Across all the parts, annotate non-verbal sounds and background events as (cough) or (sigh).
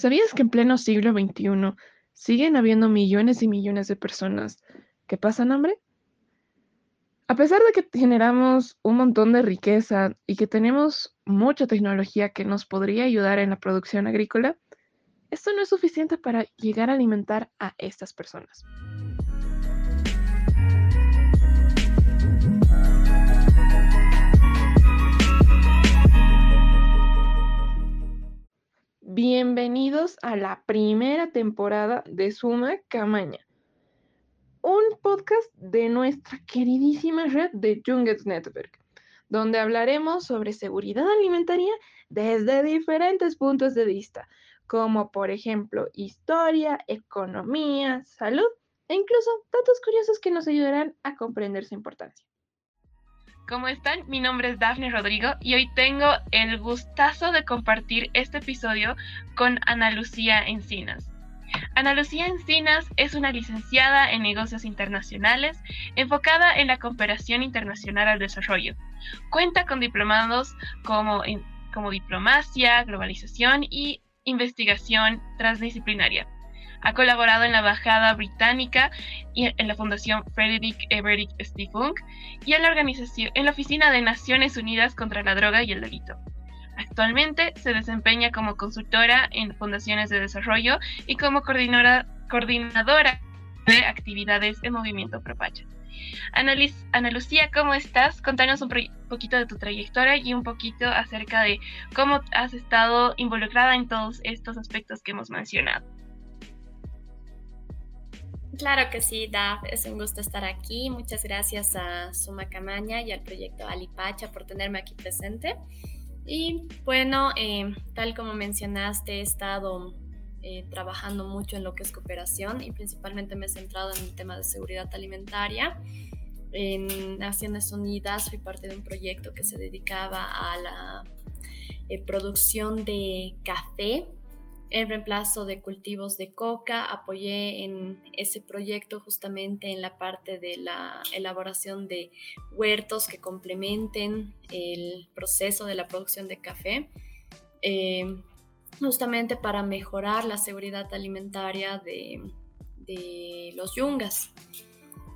¿Sabías que en pleno siglo XXI siguen habiendo millones y millones de personas que pasan hambre? A pesar de que generamos un montón de riqueza y que tenemos mucha tecnología que nos podría ayudar en la producción agrícola, esto no es suficiente para llegar a alimentar a estas personas. Bienvenidos a la primera temporada de Suma Camaña, un podcast de nuestra queridísima red de Jungets Network, donde hablaremos sobre seguridad alimentaria desde diferentes puntos de vista, como por ejemplo historia, economía, salud e incluso datos curiosos que nos ayudarán a comprender su importancia. ¿Cómo están? Mi nombre es Dafne Rodrigo y hoy tengo el gustazo de compartir este episodio con Ana Lucía Encinas. Ana Lucía Encinas es una licenciada en negocios internacionales enfocada en la cooperación internacional al desarrollo. Cuenta con diplomados como, como diplomacia, globalización y investigación transdisciplinaria. Ha colaborado en la Embajada Británica y en la Fundación Frederick Everett Steve y en la, organización, en la Oficina de Naciones Unidas contra la Droga y el Delito. Actualmente se desempeña como consultora en fundaciones de desarrollo y como coordinadora, coordinadora de actividades en Movimiento Propacha. Ana Lucía, ¿cómo estás? Contanos un poquito de tu trayectoria y un poquito acerca de cómo has estado involucrada en todos estos aspectos que hemos mencionado. Claro que sí, Daf, es un gusto estar aquí. Muchas gracias a Suma Camaña y al proyecto Alipacha por tenerme aquí presente. Y bueno, eh, tal como mencionaste, he estado eh, trabajando mucho en lo que es cooperación y principalmente me he centrado en el tema de seguridad alimentaria. En Naciones Unidas fui parte de un proyecto que se dedicaba a la eh, producción de café en reemplazo de cultivos de coca. Apoyé en ese proyecto justamente en la parte de la elaboración de huertos que complementen el proceso de la producción de café, eh, justamente para mejorar la seguridad alimentaria de, los yungas.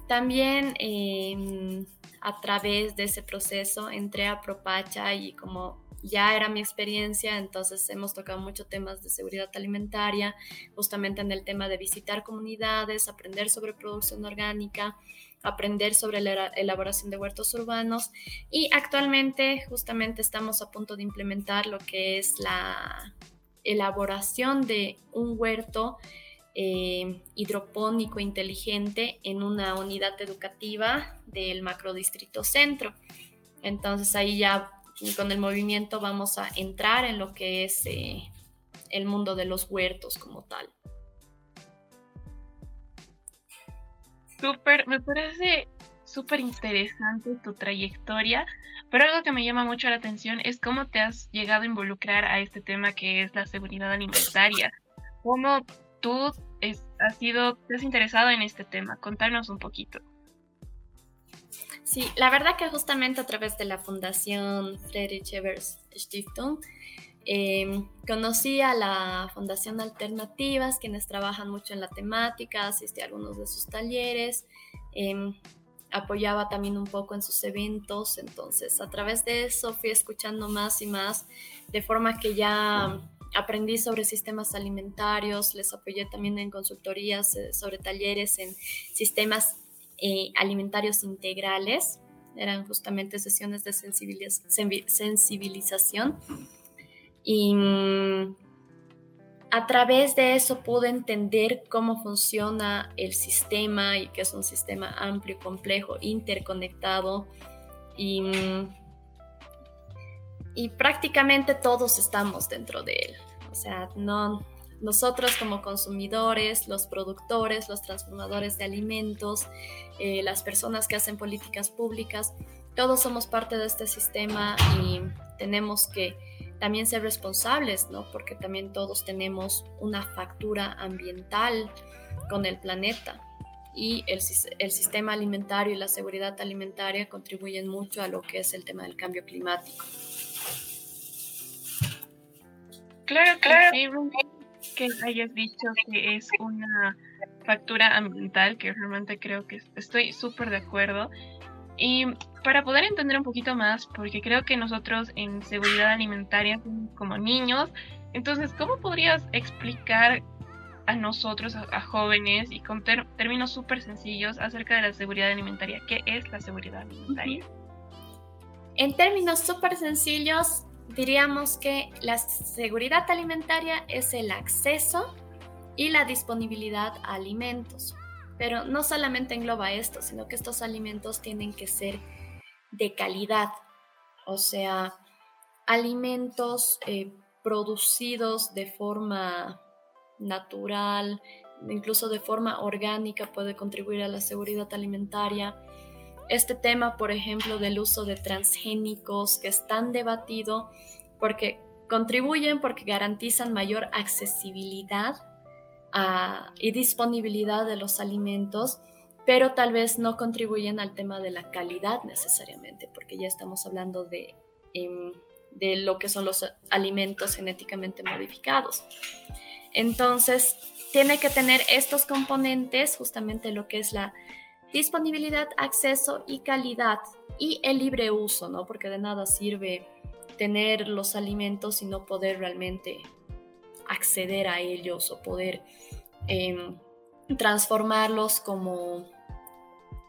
También em, a través de ese proceso entré a Propacha y como ya era mi experiencia, entonces hemos tocado muchos temas de seguridad alimentaria, justamente en el tema de visitar comunidades, aprender sobre producción orgánica, aprender sobre la elaboración de huertos urbanos y actualmente justamente estamos a punto de implementar lo que es la elaboración de un huerto eh, hidropónico inteligente en una unidad educativa del macrodistrito centro. Entonces ahí ya y con el movimiento vamos a entrar en lo que es eh, el mundo de los huertos como tal. Súper, me parece súper interesante tu trayectoria, pero algo que me llama mucho la atención es cómo te has llegado a involucrar a este tema que es la seguridad alimentaria. ¿Cómo tú has sido, te has interesado en este tema? Contanos un poquito. Sí, la verdad que justamente a través de la Fundación Friedrich Evers Stiftung em, conocí a la Fundación Alternativas, quienes trabajan mucho en la temática, asistí a algunos de sus talleres, em, apoyaba también un poco en sus eventos, entonces a través de eso fui escuchando más y más, de forma que ya aprendí sobre sistemas alimentarios, les apoyé también en consultorías eh, sobre talleres en sistemas eh, alimentarios integrales, eran justamente sesiones de sensibilización. Y mm, a través de eso pude entender cómo funciona el sistema y que es un sistema amplio, complejo, interconectado. Y, mm, y prácticamente todos estamos dentro de él. O sea, no, nosotros como consumidores, los productores, los transformadores de alimentos, eh, las personas que hacen políticas públicas, todos somos parte de este sistema y tenemos que también ser responsables, ¿no? Porque también todos tenemos una factura ambiental con el planeta y el, el, sistema alimentario y la seguridad alimentaria contribuyen mucho a lo que es el tema del cambio climático. Claro, claro. Que hayas dicho que es una factura ambiental, que realmente creo que estoy súper de acuerdo. Y para poder entender un poquito más, porque creo que nosotros en seguridad alimentaria somos como niños, entonces, ¿cómo podrías explicar a nosotros, a, jóvenes, y con términos súper sencillos acerca de la seguridad alimentaria? ¿Qué es la seguridad alimentaria? En términos súper sencillos, diríamos que la seguridad alimentaria es el acceso y la disponibilidad a alimentos. Pero no solamente engloba esto, sino que estos alimentos tienen que ser de calidad, o sea, alimentos eh, producidos de forma natural, incluso de forma orgánica puede contribuir a la seguridad alimentaria. Este tema, por ejemplo, del uso de transgénicos, que es tan debatido porque contribuyen porque garantizan mayor accesibilidad y disponibilidad de los alimentos, pero tal vez no contribuyen al tema de la calidad necesariamente, porque ya estamos hablando de, em, de lo que son los alimentos genéticamente modificados. Entonces, tiene que tener estos componentes, justamente lo que es la disponibilidad, acceso y calidad y el libre uso, ¿no? Porque de nada sirve tener los alimentos y no poder realmente acceder a ellos o poder em, transformarlos como,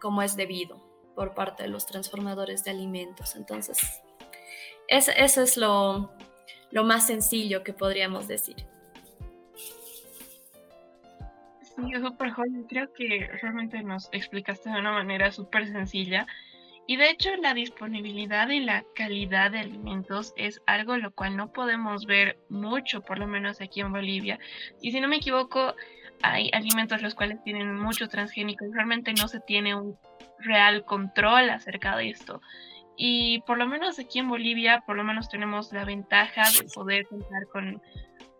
como es debido por parte de los transformadores de alimentos. Entonces, eso es lo, lo más sencillo que podríamos decir. Sí, súper joven. Creo que realmente nos explicaste de una manera súper sencilla. Y de hecho la disponibilidad y la calidad de alimentos es algo lo cual no podemos ver mucho, por lo menos aquí en Bolivia. Y si no me equivoco, hay alimentos los cuales tienen mucho transgénico y realmente no se tiene un real control acerca de esto. Y por lo menos aquí en Bolivia, por lo menos tenemos la ventaja de poder contar con,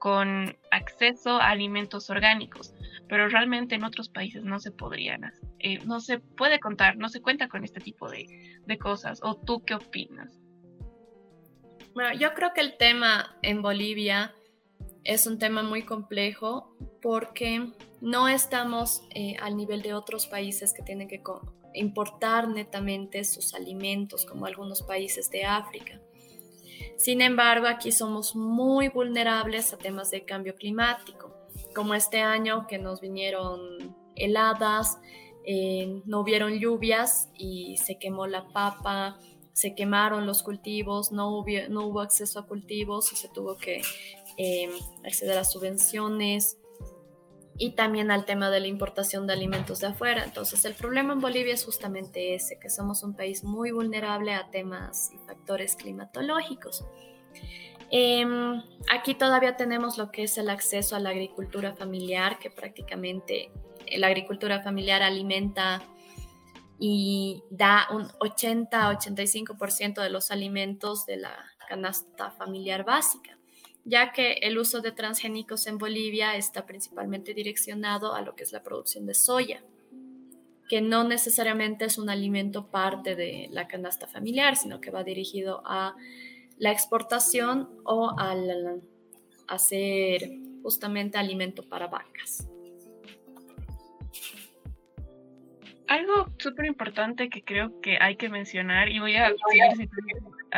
con acceso a alimentos orgánicos, pero realmente en otros países no se podrían, eh, no se puede contar, no se cuenta con este tipo de, de cosas. ¿O tú qué opinas? Bueno, yo creo que el tema en Bolivia es un tema muy complejo porque no estamos eh, al nivel de otros países que tienen que importar netamente sus alimentos, como algunos países de África. Sin embargo, aquí somos muy vulnerables a temas de cambio climático, como este año que nos vinieron heladas, eh, no hubieron lluvias y se quemó la papa, se quemaron los cultivos, no hubo, no hubo acceso a cultivos y se tuvo que eh, acceder a subvenciones y también al tema de la importación de alimentos de afuera. Entonces, el problema en Bolivia es justamente ese, que somos un país muy vulnerable a temas y factores climatológicos. Em, aquí todavía tenemos lo que es el acceso a la agricultura familiar, que prácticamente la agricultura familiar alimenta y da un 80-85% de los alimentos de la canasta familiar básica ya que el uso de transgénicos en Bolivia está principalmente direccionado a lo que es la producción de soya, que no necesariamente es un alimento parte de la canasta familiar, sino que va dirigido a la exportación o al hacer justamente alimento para vacas. Algo súper importante que creo que hay que mencionar, y voy a seguir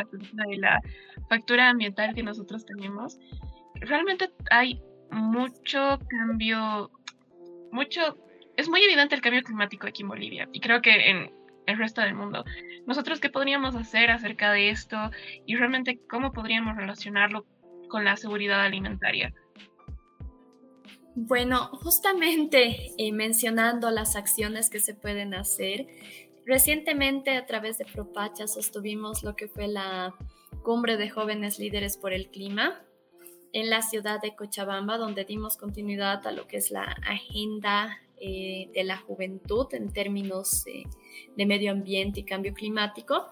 de la factura ambiental que nosotros tenemos, realmente hay mucho cambio, mucho, es muy evidente el cambio climático aquí en Bolivia y creo que en el resto del mundo. Nosotros qué podríamos hacer acerca de esto y realmente cómo podríamos relacionarlo con la seguridad alimentaria. Bueno, justamente eh, mencionando las acciones que se pueden hacer, recientemente a través de Propacha sostuvimos lo que fue la cumbre de jóvenes líderes por el clima en la ciudad de Cochabamba, donde dimos continuidad a lo que es la agenda eh, de la juventud en términos de medio ambiente y cambio climático.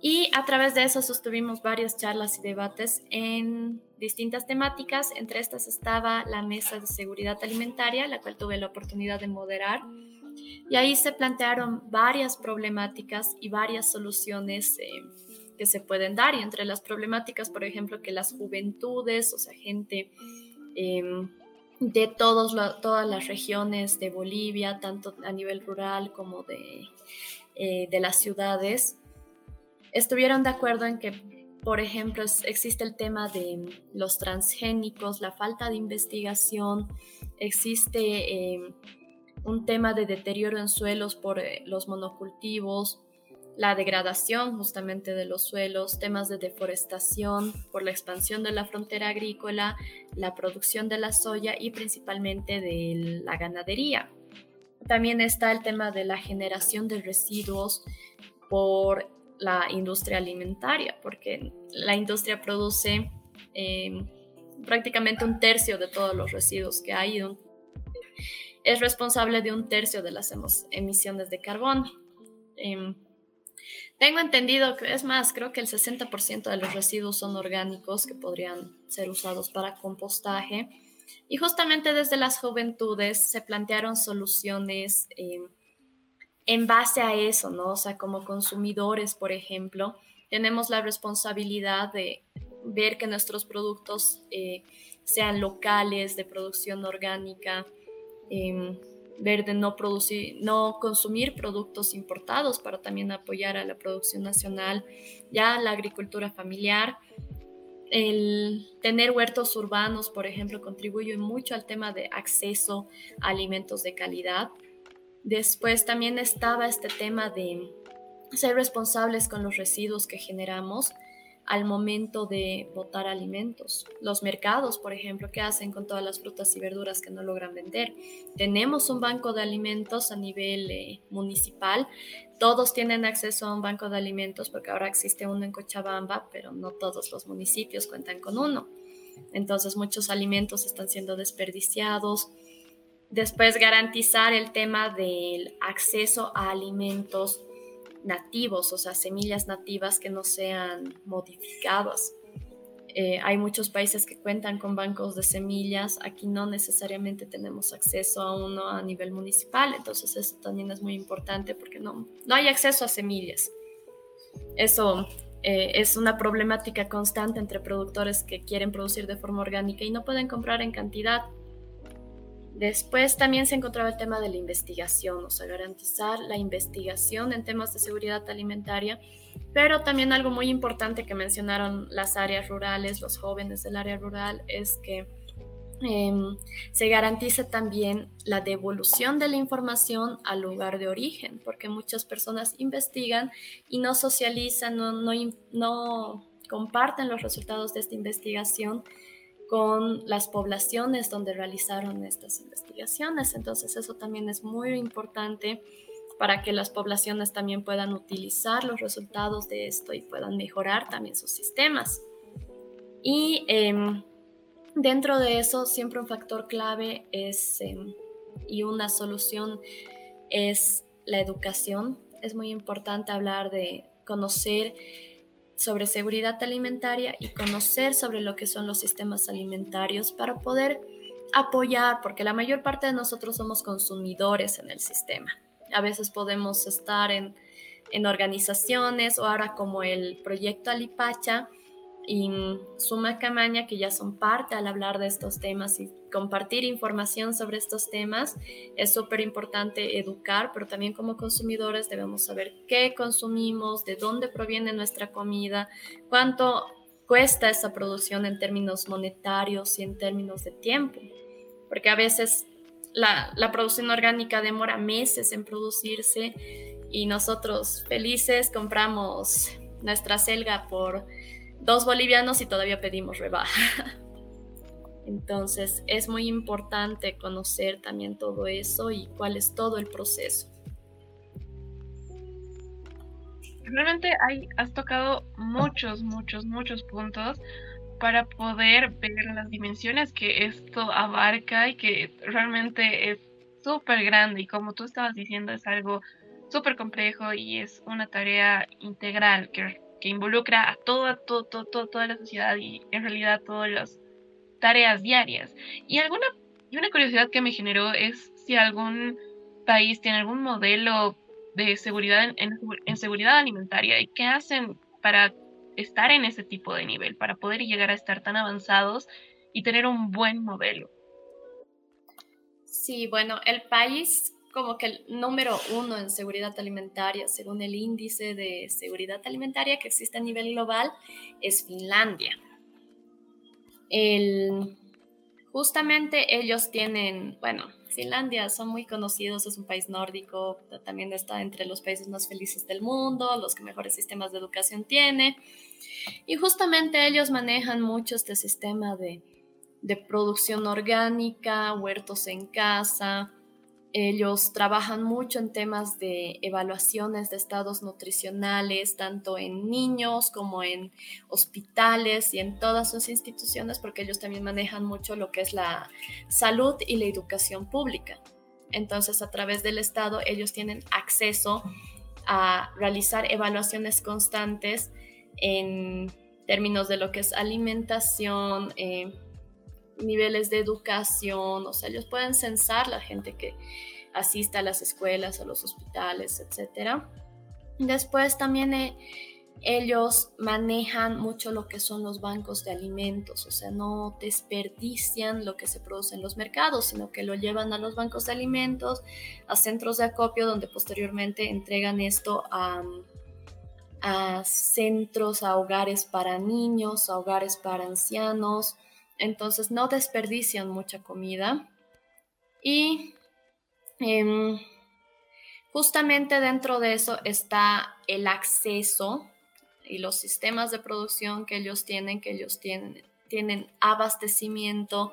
Y a través de eso sostuvimos varias charlas y debates en distintas temáticas. Entre estas estaba la mesa de seguridad alimentaria, la cual tuve la oportunidad de moderar. Y ahí se plantearon varias problemáticas y varias soluciones eh, que se pueden dar. Y entre las problemáticas, por ejemplo, que las juventudes, o sea, gente em, de todos todas las regiones de Bolivia, tanto a nivel rural como de, eh, de las ciudades, estuvieron de acuerdo en que, por ejemplo, existe el tema de los transgénicos, la falta de investigación, existe eh, un tema de deterioro en suelos por eh, los monocultivos, la degradación justamente de los suelos, temas de deforestación por la expansión de la frontera agrícola, la producción de la soya y principalmente de la ganadería. También está el tema de la generación de residuos por la industria alimentaria, porque la industria produce em, prácticamente un tercio de todos los residuos que hay, es responsable de un tercio de las emisiones de carbono. Em, tengo entendido que es más, creo que el 60% de los residuos son orgánicos que podrían ser usados para compostaje. Y justamente desde las juventudes se plantearon soluciones em, en base a eso, ¿no? O sea, como consumidores, por ejemplo, tenemos la responsabilidad de ver que nuestros productos eh, sean locales, de producción orgánica, em, ver de no producir, no consumir productos importados para también apoyar a la producción nacional, ya la agricultura familiar. El tener huertos urbanos, por ejemplo, contribuye mucho al tema de acceso a alimentos de calidad. Después también estaba este tema de ser responsables con los residuos que generamos al momento de botar alimentos. Los mercados, por ejemplo, ¿qué hacen con todas las frutas y verduras que no logran vender? Tenemos un banco de alimentos a nivel eh, municipal. Todos tienen acceso a un banco de alimentos porque ahora existe uno en Cochabamba, pero no todos los municipios cuentan con uno. Entonces muchos alimentos están siendo desperdiciados. Después garantizar el tema del acceso a alimentos nativos, o sea, semillas nativas que no sean modificadas. Eh, hay muchos países que cuentan con bancos de semillas, aquí no necesariamente tenemos acceso a uno a nivel municipal, entonces eso también es muy importante porque no, no hay acceso a semillas. Eso eh, es una problemática constante entre productores que quieren producir de forma orgánica y no pueden comprar en cantidad Después también se encontraba el tema de la investigación, o sea, garantizar la investigación en temas de seguridad alimentaria, pero también algo muy importante que mencionaron las áreas rurales, los jóvenes del área rural, es que em, se garantice también la devolución de la información al lugar de origen, porque muchas personas investigan y no socializan, no, no comparten los resultados de esta investigación con las poblaciones donde realizaron estas investigaciones. Entonces eso también es muy importante para que las poblaciones también puedan utilizar los resultados de esto y puedan mejorar también sus sistemas. Y em, dentro de eso, siempre un factor clave es, em, y una solución es la educación. Es muy importante hablar de conocer sobre seguridad alimentaria y conocer sobre lo que son los sistemas alimentarios para poder apoyar, porque la mayor parte de nosotros somos consumidores en el sistema. A veces podemos estar en, en organizaciones o ahora como el proyecto Alipacha, y Suma Camaña, que ya son parte al hablar de estos temas y compartir información sobre estos temas. Es súper importante educar, pero también como consumidores debemos saber qué consumimos, de dónde proviene nuestra comida, cuánto cuesta esa producción en términos monetarios y en términos de tiempo. Porque a veces la, producción orgánica demora meses en producirse y nosotros felices compramos nuestra selga por dos bolivianos y todavía pedimos rebaja. (laughs) Entonces es muy importante conocer también todo eso y cuál es todo el proceso. Realmente hay, has tocado muchos, muchos, muchos puntos para poder ver las dimensiones que esto abarca y que realmente es súper grande y como tú estabas diciendo es algo súper complejo y es una tarea integral que que involucra a toda, toda la sociedad y en realidad todas las tareas diarias. Y, alguna, y una curiosidad que me generó es si algún país tiene algún modelo de seguridad en, en, seguridad alimentaria y qué hacen para estar en ese tipo de nivel, para poder llegar a estar tan avanzados y tener un buen modelo. Sí, bueno, el país como que el número uno en seguridad alimentaria, según el índice de seguridad alimentaria que existe a nivel global, es Finlandia. Justamente ellos tienen, bueno, Finlandia son muy conocidos, es un país nórdico, también está entre los países más felices del mundo, los que mejores sistemas de educación tiene. Y justamente ellos manejan mucho este sistema de, de producción orgánica, huertos en casa, ellos trabajan mucho en temas de evaluaciones de estados nutricionales, tanto en niños como en hospitales y en todas sus instituciones, porque ellos también manejan mucho lo que es la salud y la educación pública. Entonces, a través del Estado, ellos tienen acceso a realizar evaluaciones constantes en términos de lo que es alimentación, eh, niveles de educación, o sea, ellos pueden censar la gente que asista a las escuelas, a los hospitales, etc. Después también eh, ellos manejan mucho lo que son los bancos de alimentos, o sea, no desperdician lo que se produce en los mercados, sino que lo llevan a los bancos de alimentos, a centros de acopio, donde posteriormente entregan esto a, a centros, a hogares para niños, a hogares para ancianos, entonces no desperdician mucha comida. Y em, justamente dentro de eso está el acceso y los sistemas de producción que ellos tienen, que ellos tienen, tienen abastecimiento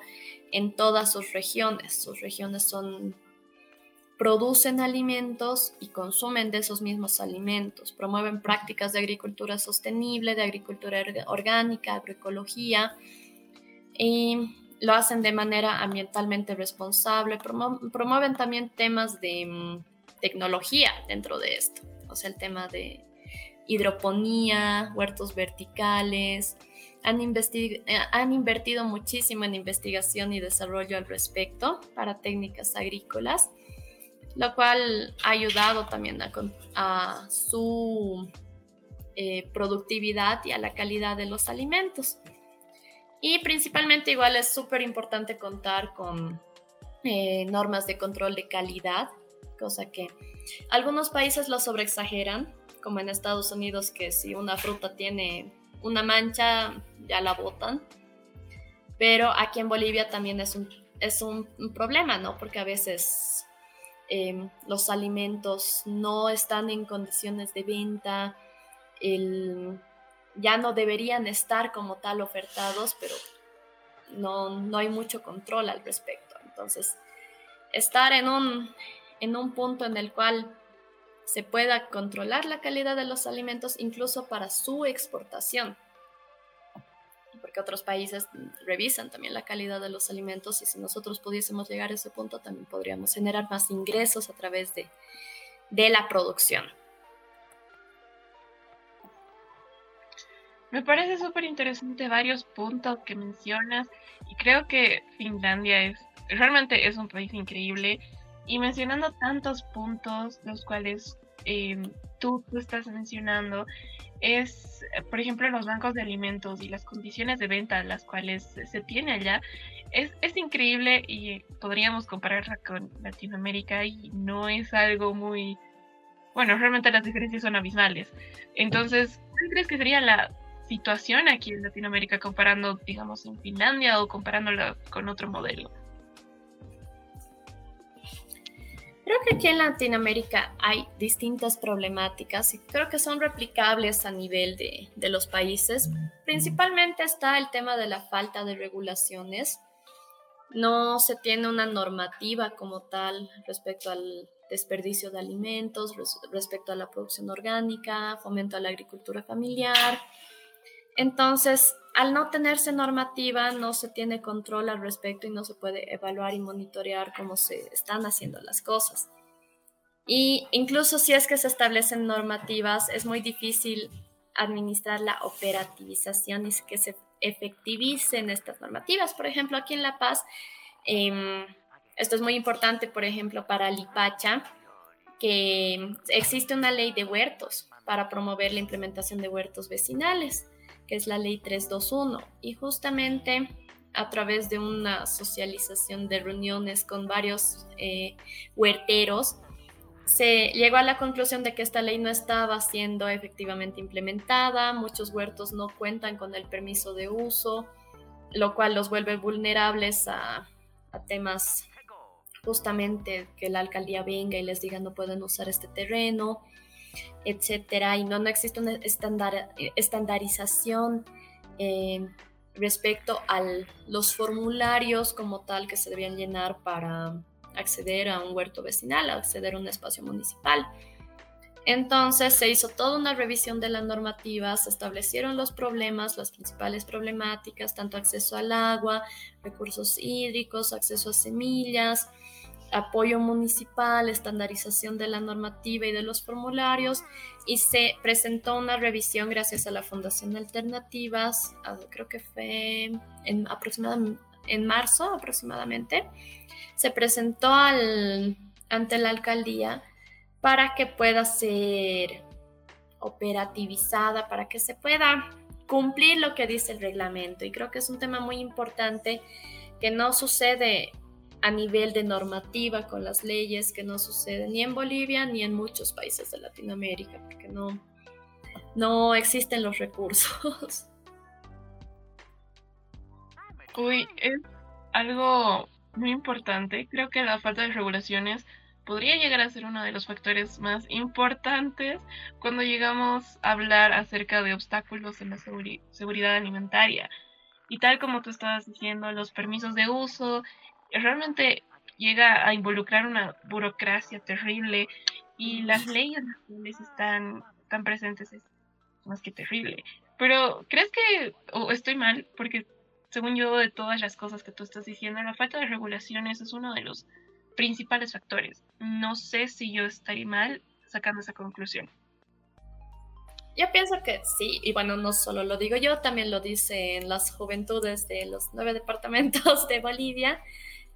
en todas sus regiones. Sus regiones son producen alimentos y consumen de esos mismos alimentos, promueven prácticas de agricultura sostenible, de agricultura orgánica, agroecología, y lo hacen de manera ambientalmente responsable, promueven también temas de mm, tecnología dentro de esto, o sea, el tema de hidroponía, huertos verticales, han, eh, han, invertido muchísimo en investigación y desarrollo al respecto para técnicas agrícolas, lo cual ha ayudado también a, su eh, productividad y a la calidad de los alimentos. Y principalmente igual es súper importante contar con eh, normas de control de calidad, cosa que algunos países lo sobreexageran, como en Estados Unidos, que si una fruta tiene una mancha, ya la botan. Pero aquí en Bolivia también es un, es un, problema, ¿no? Porque a veces em, los alimentos no están en condiciones de venta, el, ya no deberían estar como tal ofertados, pero no, hay mucho control al respecto. Entonces, estar en un, en un punto en el cual se pueda controlar la calidad de los alimentos incluso para su exportación. Porque otros países revisan también la calidad de los alimentos y si nosotros pudiésemos llegar a ese punto también podríamos generar más ingresos a través de, de la producción. Me parece súper interesante varios puntos que mencionas y creo que Finlandia es realmente es un país increíble y mencionando tantos puntos los cuales eh, tú, estás mencionando es por ejemplo los bancos de alimentos y las condiciones de venta las cuales se tiene allá es, es increíble y podríamos compararla con Latinoamérica y no es algo muy bueno realmente las diferencias son abismales. Entonces ¿cuál crees que sería la situación aquí en Latinoamérica comparando, digamos, en Finlandia o comparándola con otro modelo? Creo que aquí en Latinoamérica hay distintas problemáticas y creo que son replicables a nivel de, de, los países. Principalmente está el tema de la falta de regulaciones. No se tiene una normativa como tal respecto al desperdicio de alimentos, respecto a la producción orgánica, fomento a la agricultura familiar, entonces, al no tenerse normativa, no se tiene control al respecto y no se puede evaluar y monitorear cómo se están haciendo las cosas. Y incluso si es que se establecen normativas, es muy difícil administrar la operativización y que se efectivicen estas normativas. Por ejemplo, aquí en La Paz, em, esto es muy importante, por ejemplo, para Lipacha, que existe una ley de huertos para promover la implementación de huertos vecinales que es la ley 321. Y justamente a través de una socialización de reuniones con varios eh, huerteros, se llegó a la conclusión de que esta ley no estaba siendo efectivamente implementada, muchos huertos no cuentan con el permiso de uso, lo cual los vuelve vulnerables a, temas justamente que la alcaldía venga y les diga no pueden usar este terreno, etcétera, y no, no existe una estandarización eh, respecto a los formularios como tal que se debían llenar para acceder a un huerto vecinal, acceder a un espacio municipal. Entonces se hizo toda una revisión de la normativa, se establecieron los problemas, las principales problemáticas, tanto acceso al agua, recursos hídricos, acceso a semillas, apoyo municipal, estandarización de la normativa y de los formularios y se presentó una revisión gracias a la Fundación Alternativas, creo que fue en, aproximadamente, en marzo aproximadamente, se presentó al, ante la alcaldía para que pueda ser operativizada, para que se pueda cumplir lo que dice el reglamento. Y creo que es un tema muy importante que no sucede a nivel de normativa con las leyes, que no sucede ni en Bolivia ni en muchos países de Latinoamérica, porque no, no existen los recursos. (laughs) Uy, es algo muy importante. Creo que la falta de regulaciones podría llegar a ser uno de los factores más importantes cuando llegamos a hablar acerca de obstáculos en la seguridad alimentaria. Y tal como tú estabas diciendo, los permisos de uso realmente llega a involucrar una burocracia terrible y las leyes nacionales están tan presentes es más que terrible. Pero ¿crees que o estoy mal? Porque según yo, de todas las cosas que tú estás diciendo, la falta de regulaciones es uno de los principales factores. No sé si yo estaría mal sacando esa conclusión. Yo pienso que sí, y bueno, no solo lo digo yo, también lo dicen las juventudes de los nueve departamentos de Bolivia,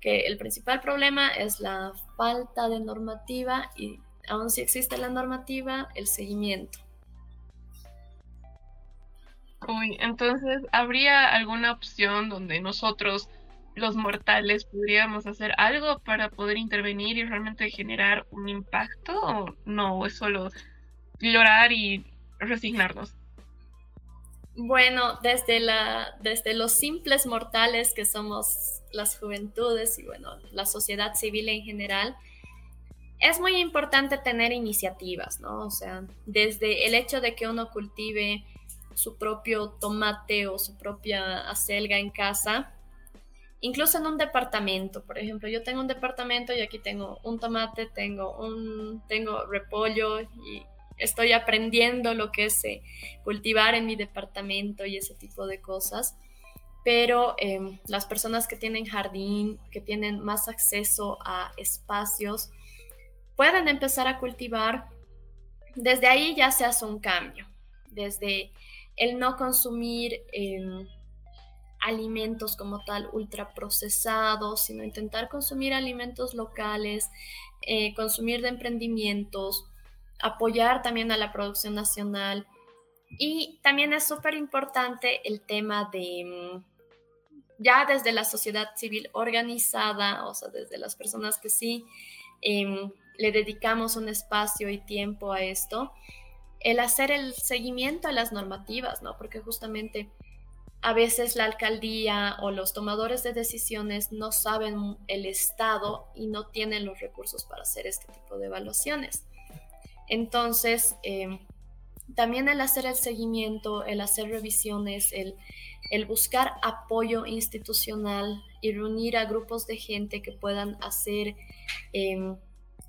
que el principal problema es la falta de normativa y aun si existe la normativa, el seguimiento. Uy, entonces, ¿habría alguna opción donde nosotros, los mortales, podríamos hacer algo para poder intervenir y realmente generar un impacto? ¿O no? es solo llorar y resignarnos? Bueno, desde, la, desde los simples mortales que somos las juventudes y bueno, la sociedad civil en general, es muy importante tener iniciativas, ¿no? O sea, desde el hecho de que uno cultive su propio tomate o su propia acelga en casa, incluso en un departamento. Por ejemplo, yo tengo un departamento y aquí tengo un tomate, tengo un tengo repollo y estoy aprendiendo lo que es eh, cultivar en mi departamento y ese tipo de cosas. Pero em, las personas que tienen jardín, que tienen más acceso a espacios, pueden empezar a cultivar. Desde ahí ya se hace un cambio. Desde el no consumir em, alimentos como tal ultraprocesados, sino intentar consumir alimentos locales, eh, consumir de emprendimientos, apoyar también a la producción nacional. Y también es súper importante el tema de, em, ya desde la sociedad civil organizada, o sea, desde las personas que sí em, le dedicamos un espacio y tiempo a esto, el hacer el seguimiento a las normativas, ¿no? Porque justamente a veces la alcaldía o los tomadores de decisiones no saben el estado y no tienen los recursos para hacer este tipo de evaluaciones. Entonces, em, también el hacer el seguimiento, el hacer revisiones, el, buscar apoyo institucional y reunir a grupos de gente que puedan hacer... Em,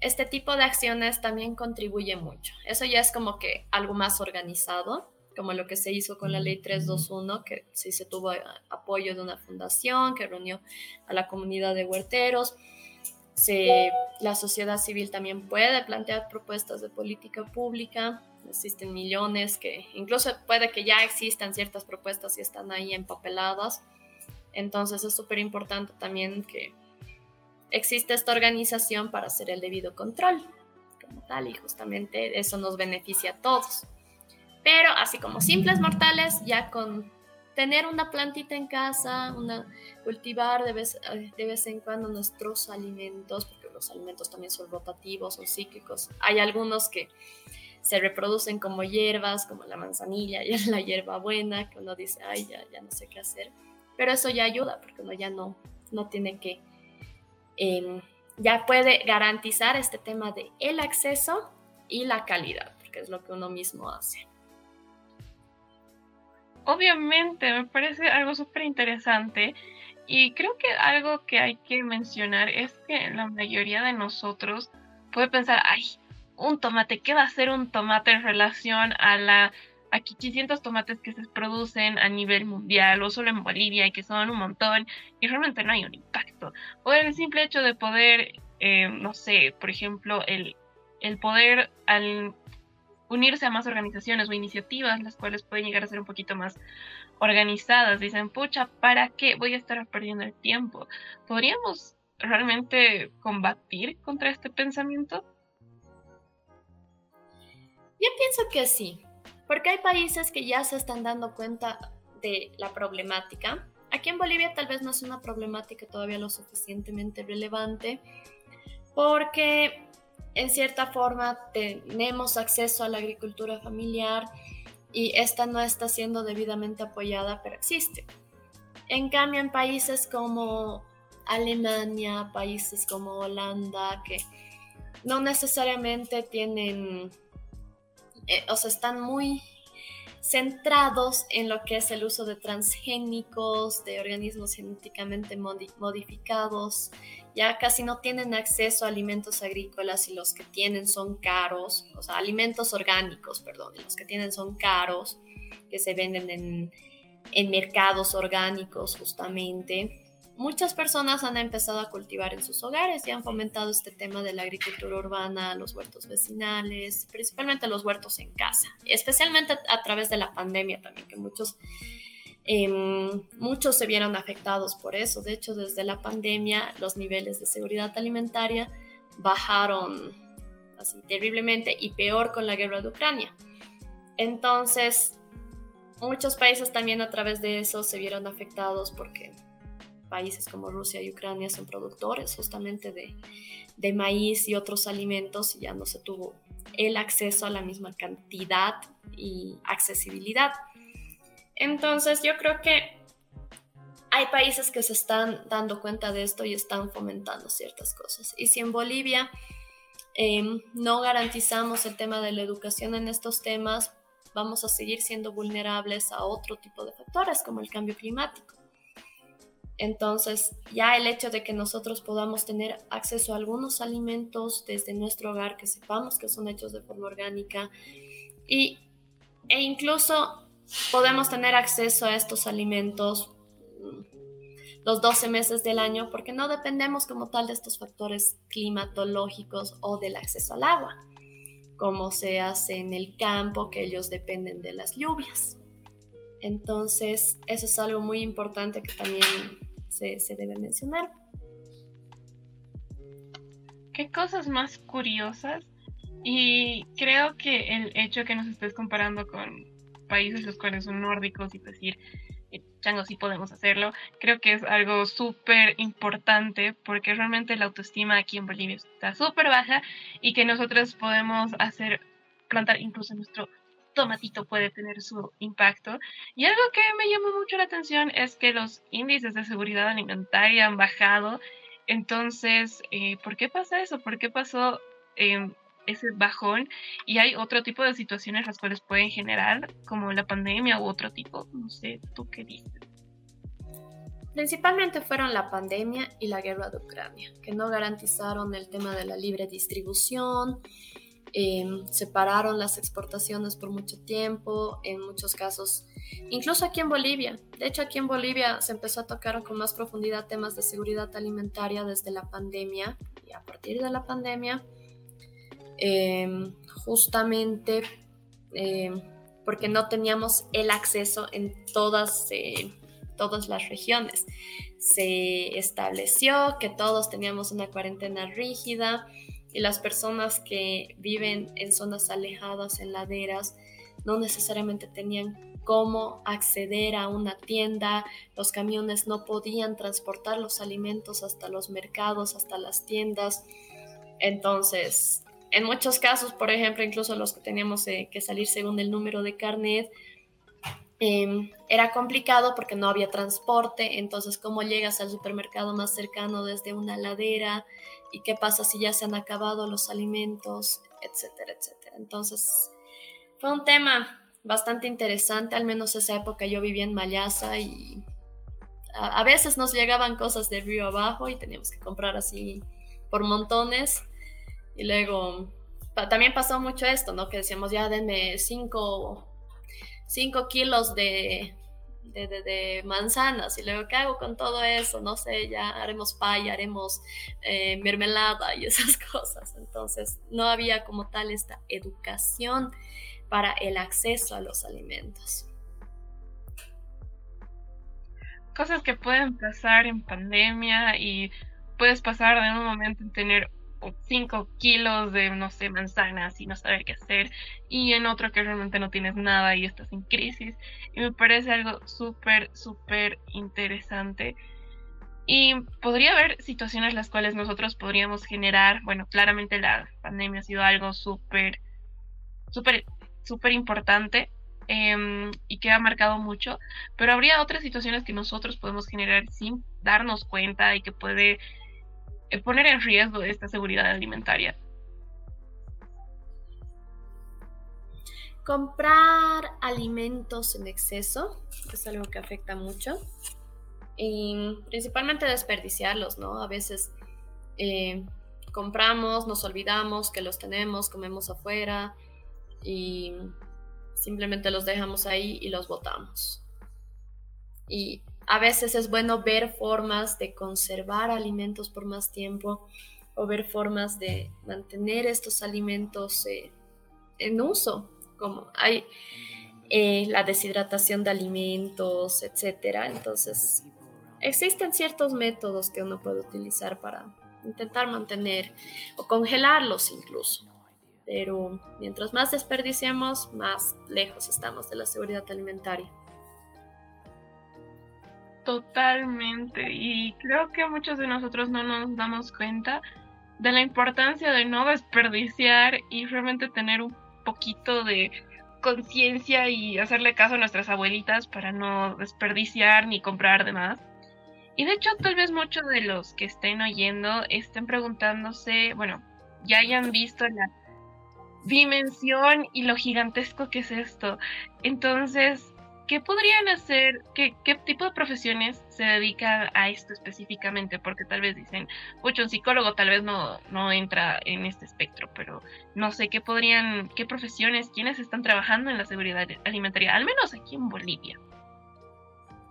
este tipo de acciones también contribuye mucho. Eso ya es como que algo más organizado, como lo que se hizo con la ley 321, que sí se tuvo apoyo de una fundación que reunió a la comunidad de huerteros. La sociedad civil también puede plantear propuestas de política pública. Existen millones que incluso puede que ya existan ciertas propuestas y están ahí empapeladas. Entonces es súper importante también que existe esta organización para hacer el debido control como tal y justamente eso nos beneficia a todos. Pero así como simples mortales, ya con tener una plantita en casa, una, cultivar de vez, de vez en cuando nuestros alimentos, porque los alimentos también son rotativos, son cíclicos. Hay algunos que se reproducen como hierbas, como la manzanilla y (laughs) la hierba buena, que uno dice, ay, ya, ya no sé qué hacer. Pero eso ya ayuda, porque uno ya no, no tiene que, em, ya puede garantizar este tema de el acceso y la calidad, porque es lo que uno mismo hace. Obviamente, me parece algo súper interesante y creo que algo que hay que mencionar es que la mayoría de nosotros puede pensar, ay, un tomate, ¿qué va a ser un tomate en relación a la a 500 tomates que se producen a nivel mundial o solo en Bolivia y que son un montón y realmente no hay un impacto. O el simple hecho de poder, eh, no sé, por ejemplo, el, el poder al unirse a más organizaciones o iniciativas, las cuales pueden llegar a ser un poquito más organizadas. Dicen, pucha, ¿para qué voy a estar perdiendo el tiempo? ¿Podríamos realmente combatir contra este pensamiento? Yo pienso que sí, porque hay países que ya se están dando cuenta de la problemática. Aquí en Bolivia tal vez no es una problemática todavía lo suficientemente relevante, porque en cierta forma tenemos acceso a la agricultura familiar y esta no está siendo debidamente apoyada, pero existe. En cambio, en países como Alemania, países como Holanda, que no necesariamente tienen, eh, o sea, están muy centrados en lo que es el uso de transgénicos, de organismos genéticamente modificados, ya casi no tienen acceso a alimentos agrícolas y los que tienen son caros, o sea, alimentos orgánicos, perdón, y los que tienen son caros, que se venden en, en mercados orgánicos justamente. Muchas personas han empezado a cultivar en sus hogares y han fomentado este tema de la agricultura urbana, los huertos vecinales, principalmente los huertos en casa, especialmente a través de la pandemia también, que muchos Em, muchos se vieron afectados por eso. De hecho, desde la pandemia los niveles de seguridad alimentaria bajaron así terriblemente y peor con la guerra de Ucrania. Entonces, muchos países también a través de eso se vieron afectados porque países como Rusia y Ucrania son productores justamente de, de maíz y otros alimentos y ya no se tuvo el acceso a la misma cantidad y accesibilidad. Entonces yo creo que hay países que se están dando cuenta de esto y están fomentando ciertas cosas. Y si en Bolivia em, no garantizamos el tema de la educación en estos temas, vamos a seguir siendo vulnerables a otro tipo de factores como el cambio climático. Entonces, ya el hecho de que nosotros podamos tener acceso a algunos alimentos desde nuestro hogar, que sepamos que son hechos de forma orgánica, y, e incluso podemos tener acceso a estos alimentos los 12 meses del año porque no dependemos como tal de estos factores climatológicos o del acceso al agua, como se hace en el campo, que ellos dependen de las lluvias. Entonces, eso es algo muy importante que también se, se debe mencionar. Qué cosas más curiosas. Y creo que el hecho que nos estés comparando con países los cuales son nórdicos y decir, eh, chango, sí podemos hacerlo, creo que es algo súper importante porque realmente la autoestima aquí en Bolivia está súper baja y que nosotros podemos hacer, plantar incluso nuestro tomatito puede tener su impacto. Y algo que me llamó mucho la atención es que los índices de seguridad alimentaria han bajado. Entonces, eh, ¿por qué pasa eso? ¿Por qué pasó? Eh, ese bajón y hay otro tipo de situaciones las cuales pueden generar, como la pandemia u otro tipo. No sé, ¿tú qué dices? Principalmente fueron la pandemia y la guerra de Ucrania, que no garantizaron el tema de la libre distribución, em, separaron las exportaciones por mucho tiempo, en muchos casos, incluso aquí en Bolivia. De hecho, aquí en Bolivia se empezó a tocar con más profundidad temas de seguridad alimentaria desde la pandemia y a partir de la pandemia Em, justamente em, porque no teníamos el acceso en todas, eh, todas las regiones. Se estableció que todos teníamos una cuarentena rígida y las personas que viven en zonas alejadas, en laderas, no necesariamente tenían cómo acceder a una tienda, los camiones no podían transportar los alimentos hasta los mercados, hasta las tiendas. Entonces, en muchos casos, por ejemplo, incluso los que teníamos eh, que salir según el número de carnet, em, era complicado porque no había transporte, entonces cómo llegas al supermercado más cercano desde una ladera y qué pasa si ya se han acabado los alimentos, etcétera, etcétera. Entonces, fue un tema bastante interesante, al menos esa época yo vivía en Mayasa y a, veces nos llegaban cosas de río abajo y teníamos que comprar así por montones. Y luego también pasó mucho esto, ¿no? Que decíamos, ya denme 5 kilos de, de, manzanas. Y luego, ¿qué hago con todo eso? No sé, ya haremos pay, haremos eh, mermelada y (laughs) esas cosas. Entonces, no había como tal esta educación para el acceso a los alimentos. Cosas que pueden pasar en pandemia y puedes pasar en un momento en tener 5 kilos de, no sé, manzanas y no saber qué hacer, y en otro que realmente no tienes nada y estás en crisis. Y me parece algo súper, súper interesante. Y podría haber situaciones las cuales nosotros podríamos generar, bueno, claramente la pandemia ha sido algo súper, súper súper importante em, y que ha marcado mucho, pero habría otras situaciones que nosotros podemos generar sin darnos cuenta y que puede eh, poner en riesgo esta seguridad alimentaria. Comprar alimentos en exceso es algo que afecta mucho. Y principalmente desperdiciarlos, ¿no? A veces eh, compramos, nos olvidamos que los tenemos, comemos afuera, y simplemente los dejamos ahí y los botamos. Y a veces es bueno ver formas de conservar alimentos por más tiempo o ver formas de mantener estos alimentos eh, en uso, como hay eh, la deshidratación de alimentos, etcétera. Entonces, existen ciertos métodos que uno puede utilizar para intentar mantener o congelarlos incluso pero mientras más desperdiciemos, más lejos estamos de la seguridad alimentaria. Totalmente, y creo que muchos de nosotros no nos damos cuenta de la importancia de no desperdiciar y realmente tener un poquito de conciencia y hacerle caso a nuestras abuelitas para no desperdiciar ni comprar de más. Y de hecho, tal vez muchos de los que estén oyendo estén preguntándose, bueno, ya hayan visto la dimensión y lo gigantesco que es esto. Entonces, ¿qué podrían hacer? ¿Qué, qué tipo de profesiones se dedican a esto específicamente? Porque tal vez dicen, mucho un psicólogo tal vez no, no entra en este espectro, pero no sé qué podrían, qué profesiones, quiénes están trabajando en la seguridad alimentaria, al menos aquí en Bolivia.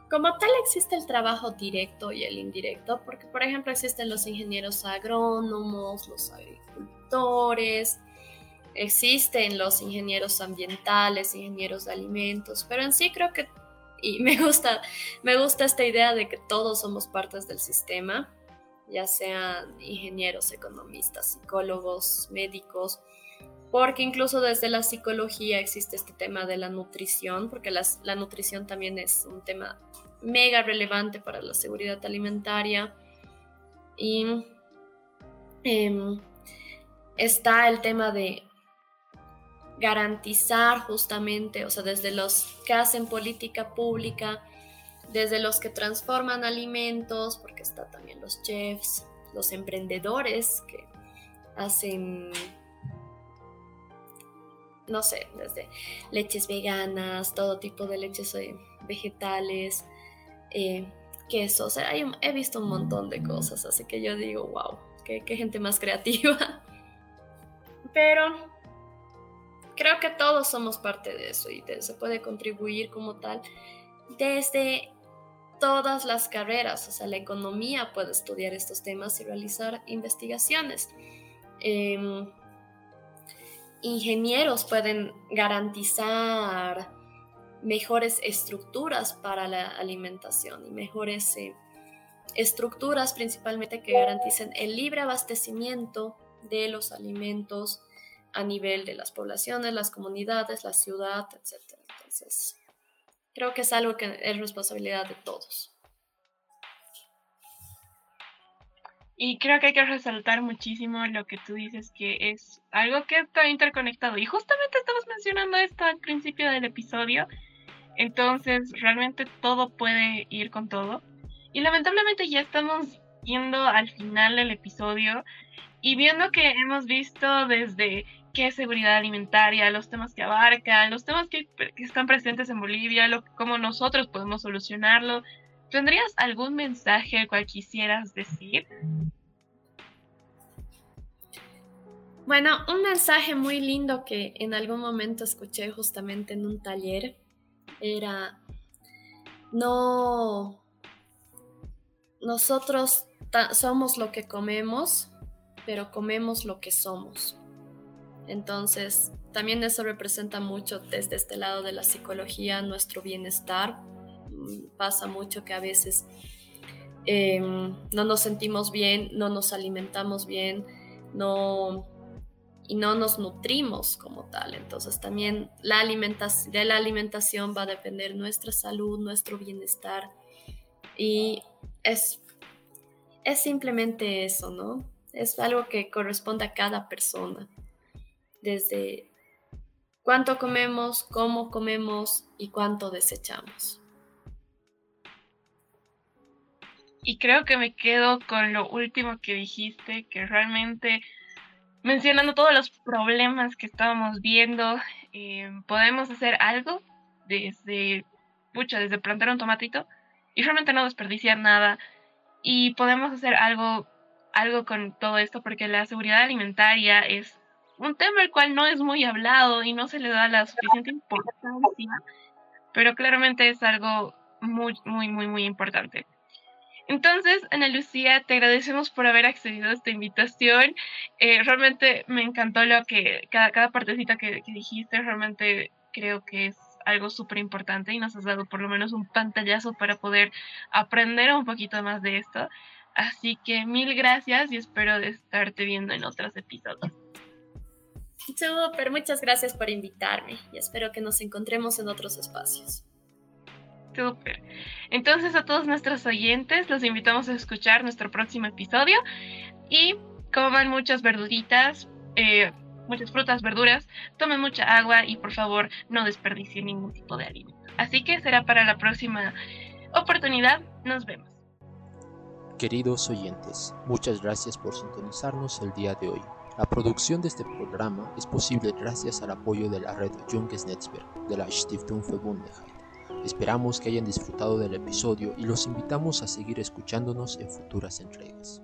Como tal existe el trabajo directo y el indirecto, porque por ejemplo existen los ingenieros agrónomos, los agricultores, existen los ingenieros ambientales, ingenieros de alimentos, pero en sí creo que, y (laughs) me gusta, me gusta esta idea de que todos somos partes del sistema, ya sean ingenieros, economistas, psicólogos, médicos, porque incluso desde la psicología existe este tema de la nutrición, porque la nutrición también es un tema mega relevante para la seguridad alimentaria. Y em, está el tema de garantizar justamente, o sea, desde los que hacen política pública, desde los que transforman alimentos, porque está también los chefs, los emprendedores que hacen, no sé, desde leches veganas, todo tipo de leches eh, vegetales, eh, queso, o sea, he visto un montón de cosas, así que yo digo, wow, qué, qué gente más creativa. (laughs) Pero creo que todos somos parte de eso y se puede contribuir como tal desde todas las carreras, o sea, la economía puede estudiar estos temas y realizar investigaciones. Em, ingenieros pueden garantizar mejores estructuras para la alimentación y mejores eh, estructuras principalmente que garanticen el libre abastecimiento de los alimentos a nivel de las poblaciones, las comunidades, la ciudad, etc. Entonces, creo que es algo que es responsabilidad de todos. Y creo que hay que resaltar muchísimo lo que tú dices, que es algo que está interconectado. Y justamente estamos mencionando esto al principio del episodio. Entonces, realmente todo puede ir con todo. Y lamentablemente ya estamos yendo al final del episodio y viendo que hemos visto desde qué es seguridad alimentaria, los temas que abarca, los temas que, están presentes en Bolivia, cómo nosotros podemos solucionarlo. ¿Tendrías algún mensaje cual quisieras decir? Bueno, un mensaje muy lindo que en algún momento escuché justamente en un taller era, no, nosotros somos lo que comemos, pero comemos lo que somos. Entonces, también eso representa mucho desde este lado de la psicología, nuestro bienestar. Mm, pasa mucho que a veces em, no nos sentimos bien, no nos alimentamos bien, no, y no nos nutrimos como tal. Entonces también la alimentación, de la alimentación va a depender nuestra salud, nuestro bienestar. Y es, es simplemente eso, ¿no? Es algo que corresponde a cada persona desde cuánto comemos, cómo comemos y cuánto desechamos. Y creo que me quedo con lo último que dijiste, que realmente mencionando todos los problemas que estábamos viendo, eh, podemos hacer algo desde, pucha, desde plantar un tomatito y realmente no desperdiciar nada. Y podemos hacer algo, algo con todo esto porque la seguridad alimentaria es un tema el cual no es muy hablado y no se le da la suficiente importancia, pero claramente es algo muy, muy, muy, muy importante. Entonces, Ana Lucía, te agradecemos por haber accedido a esta invitación. Eh, realmente me encantó lo que, cada, cada partecita que, que dijiste, realmente creo que es algo súper importante y nos has dado por lo menos un pantallazo para poder aprender un poquito más de esto. Así que mil gracias y espero estarte viendo en otros episodios. Súper, muchas gracias por invitarme y espero que nos encontremos en otros espacios. Súper. Entonces a todos nuestros oyentes los invitamos a escuchar nuestro próximo episodio y coman muchas verduritas, eh, muchas frutas, verduras, tomen mucha agua y por favor no desperdicien ningún tipo de alimento. Así que será para la próxima oportunidad. Nos vemos. Queridos oyentes, muchas gracias por sintonizarnos el día de hoy. La producción de este programa es posible gracias al apoyo de la red Junges Netzwerk de la Stiftung Verbundenheit. Esperamos que hayan disfrutado del episodio y los invitamos a seguir escuchándonos en futuras entregas.